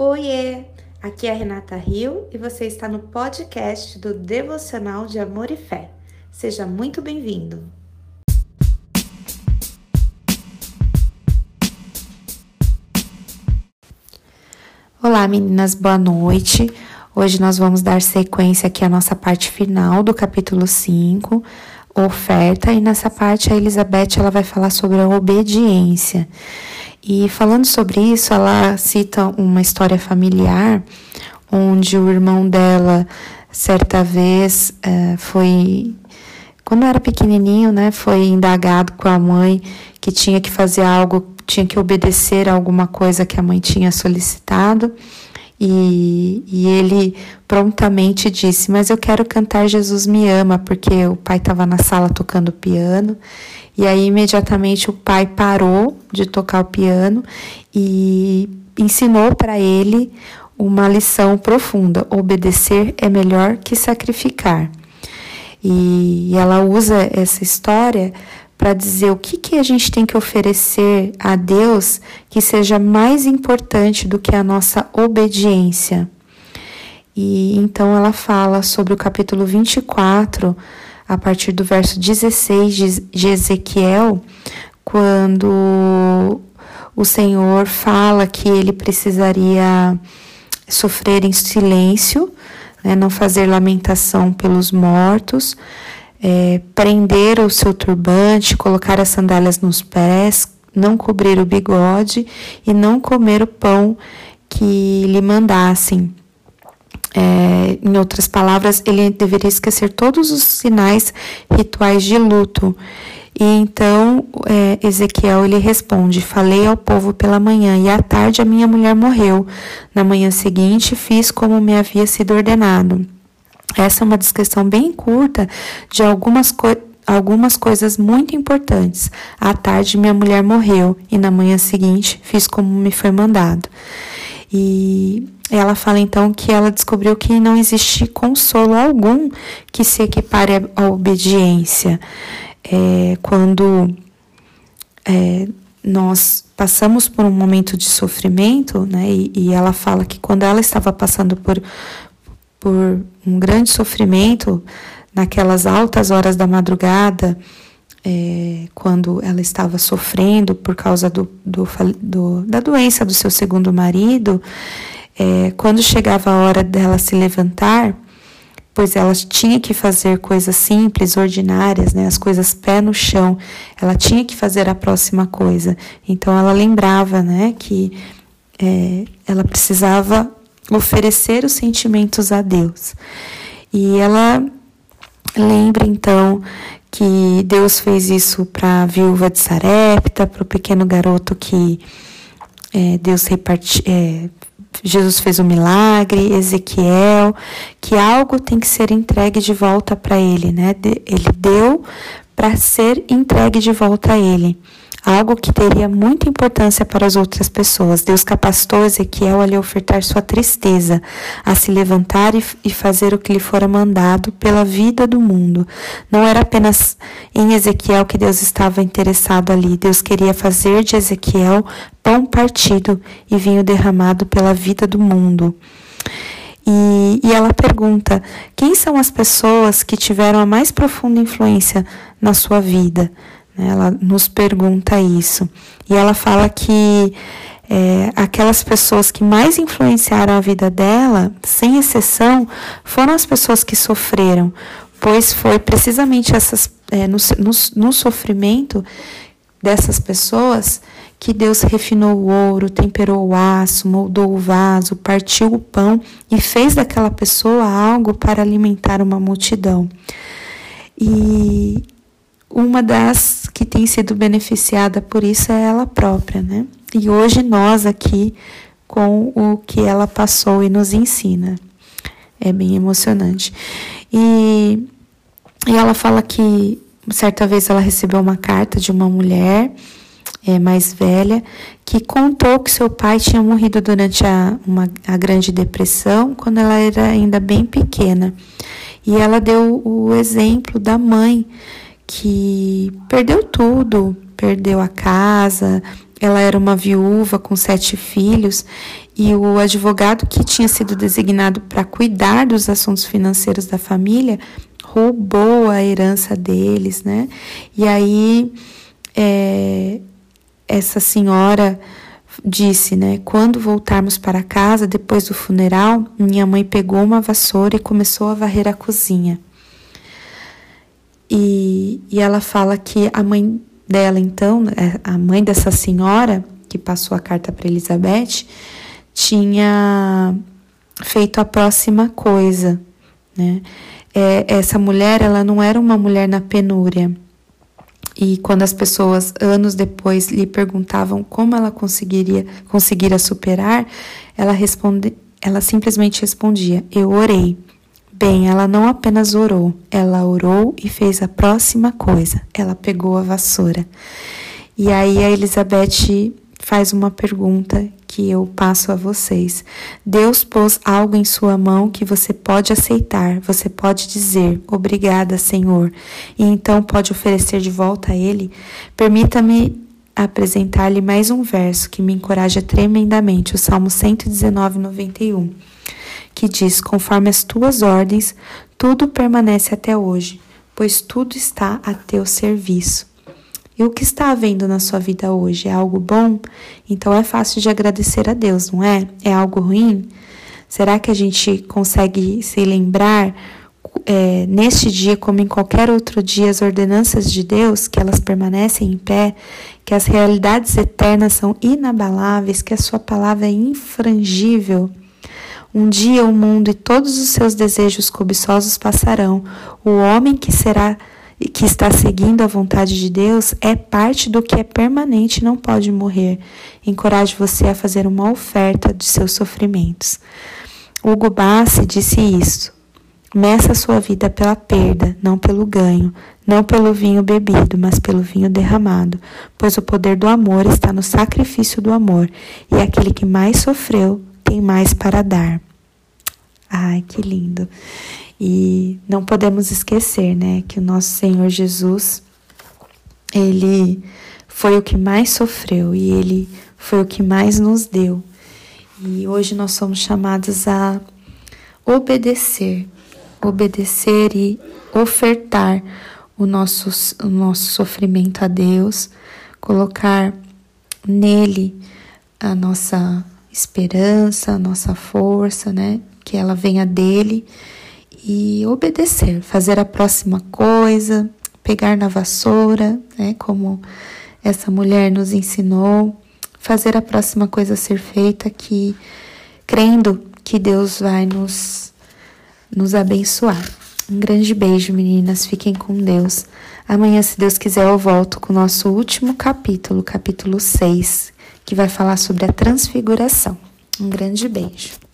Oiê! Aqui é a Renata Rio e você está no podcast do Devocional de Amor e Fé. Seja muito bem-vindo! Olá meninas, boa noite. Hoje nós vamos dar sequência aqui à nossa parte final do capítulo 5, oferta, e nessa parte a Elizabeth ela vai falar sobre a obediência. E falando sobre isso, ela cita uma história familiar onde o irmão dela, certa vez, é, foi. Quando era pequenininho, né, foi indagado com a mãe que tinha que fazer algo, tinha que obedecer a alguma coisa que a mãe tinha solicitado. E, e, ele prontamente disse: Mas eu quero cantar Jesus me ama, porque o pai estava na sala tocando piano. E aí, imediatamente, o pai parou de tocar o piano e ensinou para ele uma lição profunda: obedecer é melhor que sacrificar. E, e ela usa essa história para dizer o que, que a gente tem que oferecer a Deus que seja mais importante do que a nossa obediência. E então ela fala sobre o capítulo 24, a partir do verso 16 de Ezequiel, quando o Senhor fala que ele precisaria sofrer em silêncio, né, não fazer lamentação pelos mortos, é, prender o seu turbante, colocar as sandálias nos pés, não cobrir o bigode e não comer o pão que lhe mandassem. É, em outras palavras, ele deveria esquecer todos os sinais rituais de luto. E então é, Ezequiel ele responde: Falei ao povo pela manhã e à tarde a minha mulher morreu. Na manhã seguinte fiz como me havia sido ordenado. Essa é uma descrição bem curta de algumas coisas algumas coisas muito importantes. À tarde, minha mulher morreu e na manhã seguinte fiz como me foi mandado. E ela fala então que ela descobriu que não existe consolo algum que se equipare à obediência. É, quando é, nós passamos por um momento de sofrimento, né, e, e ela fala que quando ela estava passando por, por um grande sofrimento naquelas altas horas da madrugada, é, quando ela estava sofrendo por causa do, do, do, da doença do seu segundo marido, é, quando chegava a hora dela se levantar, pois ela tinha que fazer coisas simples, ordinárias, né, as coisas pé no chão, ela tinha que fazer a próxima coisa. Então ela lembrava né, que é, ela precisava oferecer os sentimentos a Deus. E ela lembra então que Deus fez isso para a viúva de Sarepta, para o pequeno garoto que é, Deus repartiu. É, Jesus fez um milagre, Ezequiel, que algo tem que ser entregue de volta para ele, né? Ele deu para ser entregue de volta a ele algo que teria muita importância para as outras pessoas. Deus capacitou Ezequiel a lhe ofertar sua tristeza, a se levantar e, fazer o que lhe fora mandado pela vida do mundo. Não era apenas em Ezequiel que Deus estava interessado ali. Deus queria fazer de Ezequiel pão partido e vinho derramado pela vida do mundo. E, e, ela pergunta: quem são as pessoas que tiveram a mais profunda influência na sua vida? Ela nos pergunta isso. E ela fala que é, aquelas pessoas que mais influenciaram a vida dela, sem exceção, foram as pessoas que sofreram, pois foi precisamente essas, é, no, no, no sofrimento dessas pessoas que Deus refinou o ouro, temperou o aço, moldou o vaso, partiu o pão e fez daquela pessoa algo para alimentar uma multidão. E uma das que tem sido beneficiada por isso é ela própria, né? E hoje nós aqui com o que ela passou e nos ensina. É bem emocionante. E, e ela fala que certa vez ela recebeu uma carta de uma mulher é, mais velha que contou que seu pai tinha morrido durante a, uma, a Grande Depressão, quando ela era ainda bem pequena. E ela deu o exemplo da mãe que perdeu tudo, perdeu a casa, ela era uma viúva com sete filhos e o advogado que tinha sido designado para cuidar dos assuntos financeiros da família roubou a herança deles, né? E aí é, essa senhora disse, né? Quando voltarmos para casa depois do funeral, minha mãe pegou uma vassoura e começou a varrer a cozinha. E, e ela fala que a mãe dela, então, é, a mãe dessa senhora que passou a carta para Elizabeth, tinha feito a próxima coisa, né? É, essa mulher, ela não era uma mulher na penúria. E quando as pessoas, anos depois, lhe perguntavam como ela conseguiria conseguira superar, ela, responde, ela simplesmente respondia: Eu orei. Bem, ela não apenas orou, ela orou e fez a próxima coisa. Ela pegou a vassoura. E aí a Elizabeth faz uma pergunta que eu passo a vocês. Deus pôs algo em sua mão que você pode aceitar, você pode dizer obrigada, Senhor, e então pode oferecer de volta a Ele. Permita-me apresentar-lhe mais um verso que me encoraja tremendamente, o Salmo 119, 91, que diz: Conforme as tuas ordens, tudo permanece até hoje, pois tudo está a teu serviço. E o que está havendo na sua vida hoje é algo bom? Então é fácil de agradecer a Deus, não é? É algo ruim? Será que a gente consegue se lembrar é, neste dia, como em qualquer outro dia, as ordenanças de Deus, que elas permanecem em pé, que as realidades eternas são inabaláveis, que a Sua palavra é infrangível? Um dia o mundo e todos os seus desejos cobiçosos passarão. O homem que será que está seguindo a vontade de Deus é parte do que é permanente e não pode morrer. Encoraje você a fazer uma oferta de seus sofrimentos. Hugo Bassi disse isso. Meça sua vida pela perda, não pelo ganho, não pelo vinho bebido, mas pelo vinho derramado, pois o poder do amor está no sacrifício do amor, e aquele que mais sofreu tem mais para dar. Ai, que lindo. E não podemos esquecer, né, que o nosso Senhor Jesus, ele foi o que mais sofreu e ele foi o que mais nos deu. E hoje nós somos chamados a obedecer, obedecer e ofertar o nosso, o nosso sofrimento a Deus, colocar nele a nossa esperança, nossa força, né? Que ela venha dele e obedecer, fazer a próxima coisa, pegar na vassoura, né, como essa mulher nos ensinou, fazer a próxima coisa ser feita que crendo que Deus vai nos nos abençoar. Um grande beijo, meninas. Fiquem com Deus. Amanhã, se Deus quiser, eu volto com o nosso último capítulo, capítulo 6, que vai falar sobre a transfiguração. Um grande beijo.